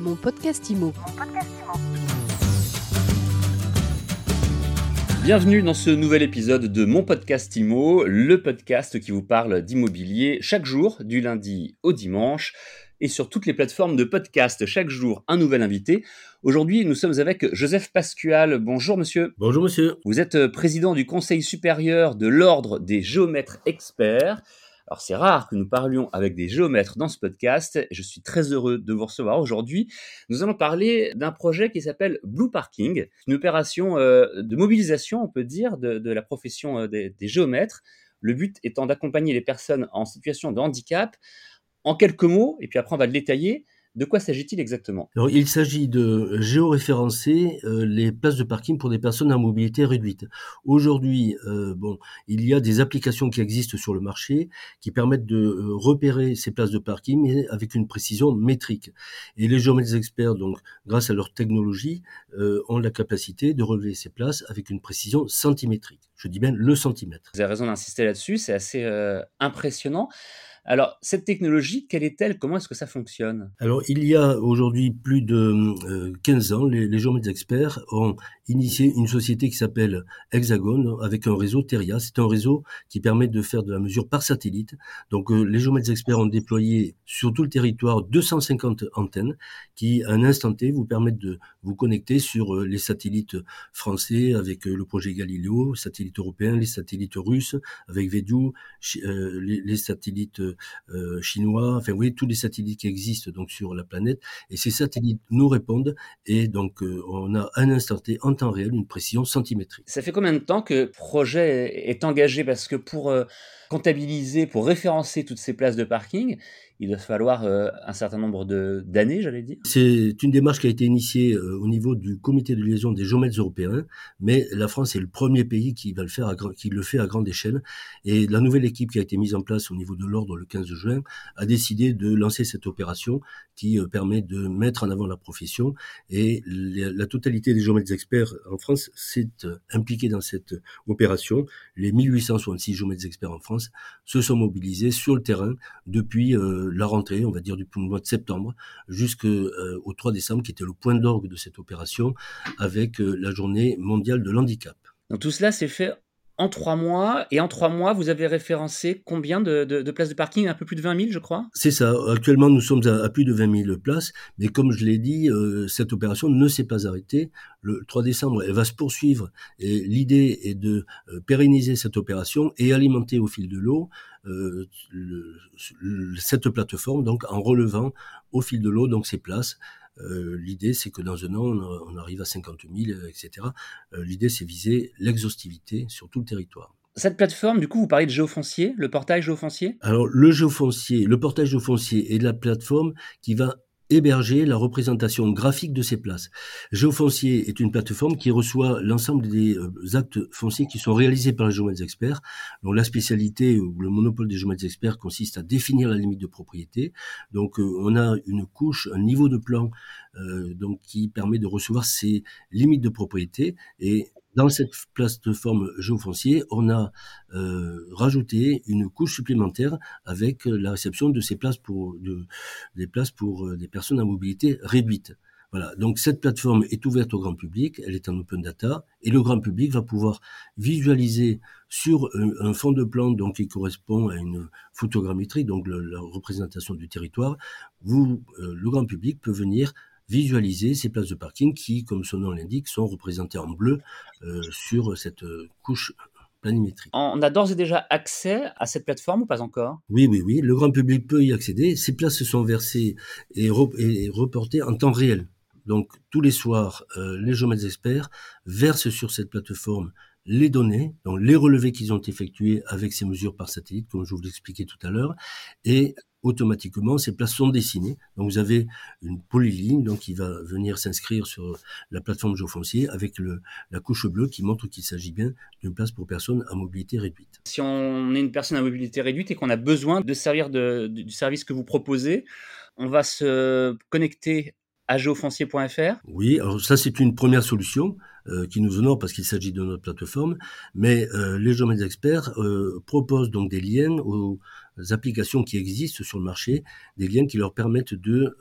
Mon podcast IMO. Bienvenue dans ce nouvel épisode de mon podcast IMO, le podcast qui vous parle d'immobilier chaque jour, du lundi au dimanche, et sur toutes les plateformes de podcast. Chaque jour, un nouvel invité. Aujourd'hui, nous sommes avec Joseph Pascual. Bonjour monsieur. Bonjour monsieur. Vous êtes président du Conseil supérieur de l'Ordre des géomètres experts. Alors c'est rare que nous parlions avec des géomètres dans ce podcast. Je suis très heureux de vous recevoir aujourd'hui. Nous allons parler d'un projet qui s'appelle Blue Parking, une opération euh, de mobilisation, on peut dire, de, la profession euh, des, des géomètres. Le but étant d'accompagner les personnes en situation de handicap. En quelques mots, et puis après on va le détailler, de quoi s'agit-il exactement? Alors, Il s'agit de géoréférencer euh, les places de parking pour des personnes à mobilité réduite. Aujourd'hui, euh, bon, il y a des applications qui existent sur le marché qui permettent de euh, repérer ces places de parking mais avec une précision métrique. Et les géomètres experts, donc, grâce à leur technologie, ont la capacité de relever ces places avec une précision centimétrique. Je dis bien le centimètre. Vous avez raison d'insister là-dessus, c'est assez impressionnant. Alors, cette technologie, quelle est-elle? Comment est-ce que ça fonctionne? Alors, il y a aujourd'hui plus de 15 euh, ans, les, les géomètres experts ont initié une société qui s'appelle Hexagone avec un réseau Teria. C'est un réseau qui permet de faire de la mesure par satellite. Donc, euh, les géomètres experts ont déployé sur tout le territoire 250 antennes qui, à un instant T, vous permettent de vous connecter sur euh, les satellites français avec le projet Galileo, satellites européens, les satellites russes avec Vedu, les, satellites chinois, enfin vous voyez tous les satellites qui existent donc sur la planète, et ces satellites nous répondent, et donc euh, on a un instant T en temps réel une précision centimétrique. Ça fait combien de temps que projet est engagé? Parce que pour euh, comptabiliser, pour référencer toutes ces places de parking, il doit falloir euh, un certain nombre d'années, j'allais dire. C'est une démarche qui a été initiée euh, au niveau du comité de liaison des géomètres européens, mais la France est le premier pays qui va le faire, à, qui le fait à grande échelle. Et la nouvelle équipe qui a été mise en place au niveau de l'ordre le 15 juin a décidé de lancer cette opération qui euh, permet de mettre en avant la profession. Et la totalité des géomètres experts en France s'est impliquée dans cette opération. Les 1866 géomètres experts en France se sont mobilisés sur le terrain depuis la rentrée, on va dire du mois de septembre, jusqu'au euh, 3 décembre, qui était le point d'orgue de cette opération, avec euh, la journée mondiale de l'handicap. Tout cela s'est fait en trois mois. Et en trois mois, vous avez référencé combien de, places de parking? Un peu plus de 20 000, je crois C'est ça. Actuellement, nous sommes à, plus de 20 000 places. Mais comme je l'ai dit, euh, cette opération ne s'est pas arrêtée. Le 3 décembre, elle va se poursuivre. Et l'idée est de pérenniser cette opération et alimenter au fil de l'eau euh, cette plateforme, donc en relevant au fil de l'eau donc ces places. Euh, l'idée, c'est que dans un an, on, arrive à 50 000, etc. L'idée, c'est viser l'exhaustivité sur tout le territoire. Cette plateforme, du coup, vous parlez de géofoncier, le portail géofoncier? Alors, le géofoncier, le portail géofoncier est la plateforme qui va héberger la représentation graphique de ces places. Géofoncier est une plateforme qui reçoit l'ensemble des euh, actes fonciers qui sont réalisés par les géomètres experts. Donc la spécialité ou le monopole des géomètres experts consiste à définir la limite de propriété. Donc euh, on a une couche, un niveau de plan donc qui permet de recevoir ces limites de propriété et dans cette plateforme géofoncier, on a euh, rajouté une couche supplémentaire avec euh, la réception de ces places pour de, des places pour euh, des personnes à mobilité réduite. Voilà. Donc cette plateforme est ouverte au grand public, elle est en open data et le grand public va pouvoir visualiser sur un, fond de plan donc qui correspond à une photogrammétrie, donc la représentation du territoire. Vous, le grand public peut venir visualiser ces places de parking qui, comme son nom l'indique, sont représentées en bleu euh, sur cette euh, couche planimétrique. On a d'ores et déjà accès à cette plateforme ou pas encore? Oui, oui, oui. Le grand public peut y accéder. Ces places sont versées et, reportées en temps réel. Donc tous les soirs, euh, les géomètres experts versent sur cette plateforme les données, donc les relevés qu'ils ont effectués avec ces mesures par satellite, comme je vous l'expliquais tout à l'heure, et automatiquement, ces places sont dessinées. Donc, vous avez une polyligne donc, qui va venir s'inscrire sur la plateforme géofoncier avec le, la couche bleue qui montre qu'il s'agit bien d'une place pour personnes à mobilité réduite. Si on est une personne à mobilité réduite et qu'on a besoin de servir de, du service que vous proposez, on va se connecter à géofoncier.fr Oui, alors ça c'est une première solution euh, qui nous honore parce qu'il s'agit de notre plateforme, mais euh, les géomètres experts euh, proposent donc des liens applications qui existent sur le marché, des liens qui leur permettent de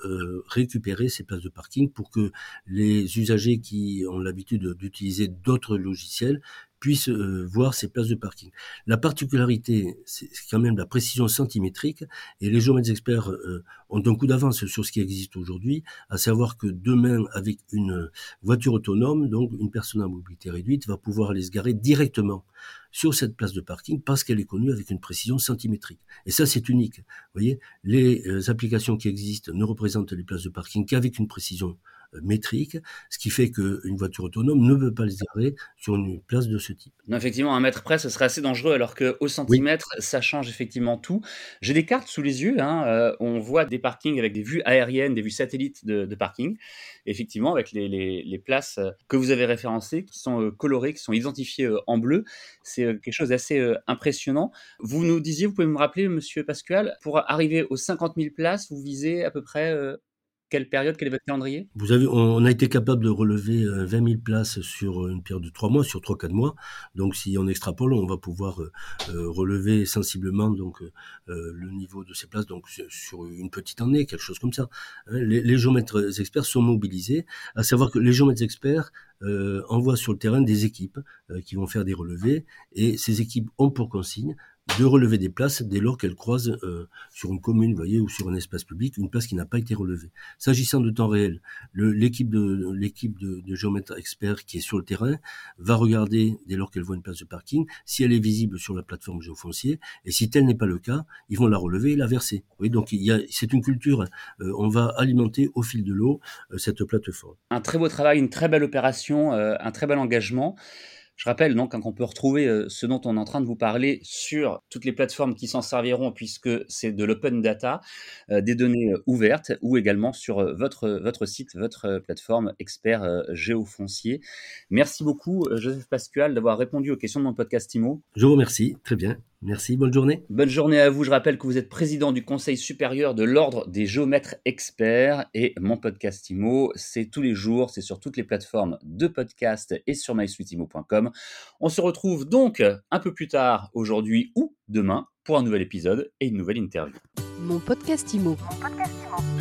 récupérer ces places de parking pour que les usagers qui ont l'habitude d'utiliser d'autres logiciels puissent euh, voir ces places de parking. La particularité, c'est quand même la précision centimétrique, et les géomètres experts euh, ont un coup d'avance sur ce qui existe aujourd'hui, à savoir que demain, avec une voiture autonome, donc une personne à mobilité réduite, va pouvoir aller se garer directement sur cette place de parking parce qu'elle est connue avec une précision centimétrique. Et ça, c'est unique. Vous voyez, les euh, applications qui existent ne représentent les places de parking qu'avec une précision métrique, ce qui fait qu'une voiture autonome ne peut pas les garer sur une place de ce type. Non, effectivement, un mètre près, ce serait assez dangereux, alors qu'au centimètre, ça change effectivement tout. J'ai des cartes sous les yeux, hein, euh, on voit des parkings avec des vues aériennes, des vues satellites de, parking, effectivement, avec les, places euh, que vous avez référencées, qui sont euh, colorées, qui sont identifiées en bleu. C'est quelque chose d'assez impressionnant. Vous nous disiez, vous pouvez me rappeler, monsieur Pascual, pour arriver aux 50 000 places, vous visez à peu près quelle période Quel est votre calendrier? Vous avez, on a été capable de relever 20 euh, 000 places sur une période de 3 mois, sur 3-4 mois. Donc, si on extrapole, on va pouvoir euh, euh, relever sensiblement donc le niveau de ces places donc sur une petite année, quelque chose comme ça. Hein, les, les géomètres experts sont mobilisés, à savoir que les géomètres experts envoient sur le terrain des équipes qui vont faire des relevés, et ces équipes ont pour consigne de relever des places dès lors qu'elles croisent euh, sur une commune, voyez, ou sur un espace public, une place qui n'a pas été relevée. S'agissant de temps réel, l'équipe de l'équipe de, de, géomètres experts qui est sur le terrain va regarder dès lors qu'elle voit une place de parking si elle est visible sur la plateforme géofoncier, et si tel n'est pas le cas, ils vont la relever et la verser. Oui, donc il y c'est une culture. Euh, on va alimenter au fil de l'eau euh, cette plateforme. Un très beau travail, une très belle opération, un très bel engagement. Je rappelle donc qu'on peut retrouver euh, ce dont on est en train de vous parler sur toutes les plateformes qui s'en serviront puisque c'est de l'open data, euh, des données euh, ouvertes ou également sur votre, votre site, votre plateforme expert géofoncier. Merci beaucoup Joseph Pascual d'avoir répondu aux questions de mon podcast IMO. Je vous remercie, très bien. Merci, bonne journée. Bonne journée à vous. Je rappelle que vous êtes président du Conseil supérieur de l'Ordre des géomètres experts et mon podcast IMO, c'est tous les jours, c'est sur toutes les plateformes de podcast et sur mysuiteimo.com. On se retrouve donc un peu plus tard aujourd'hui ou demain pour un nouvel épisode et une nouvelle interview. Mon podcast IMO. Mon podcast IMO.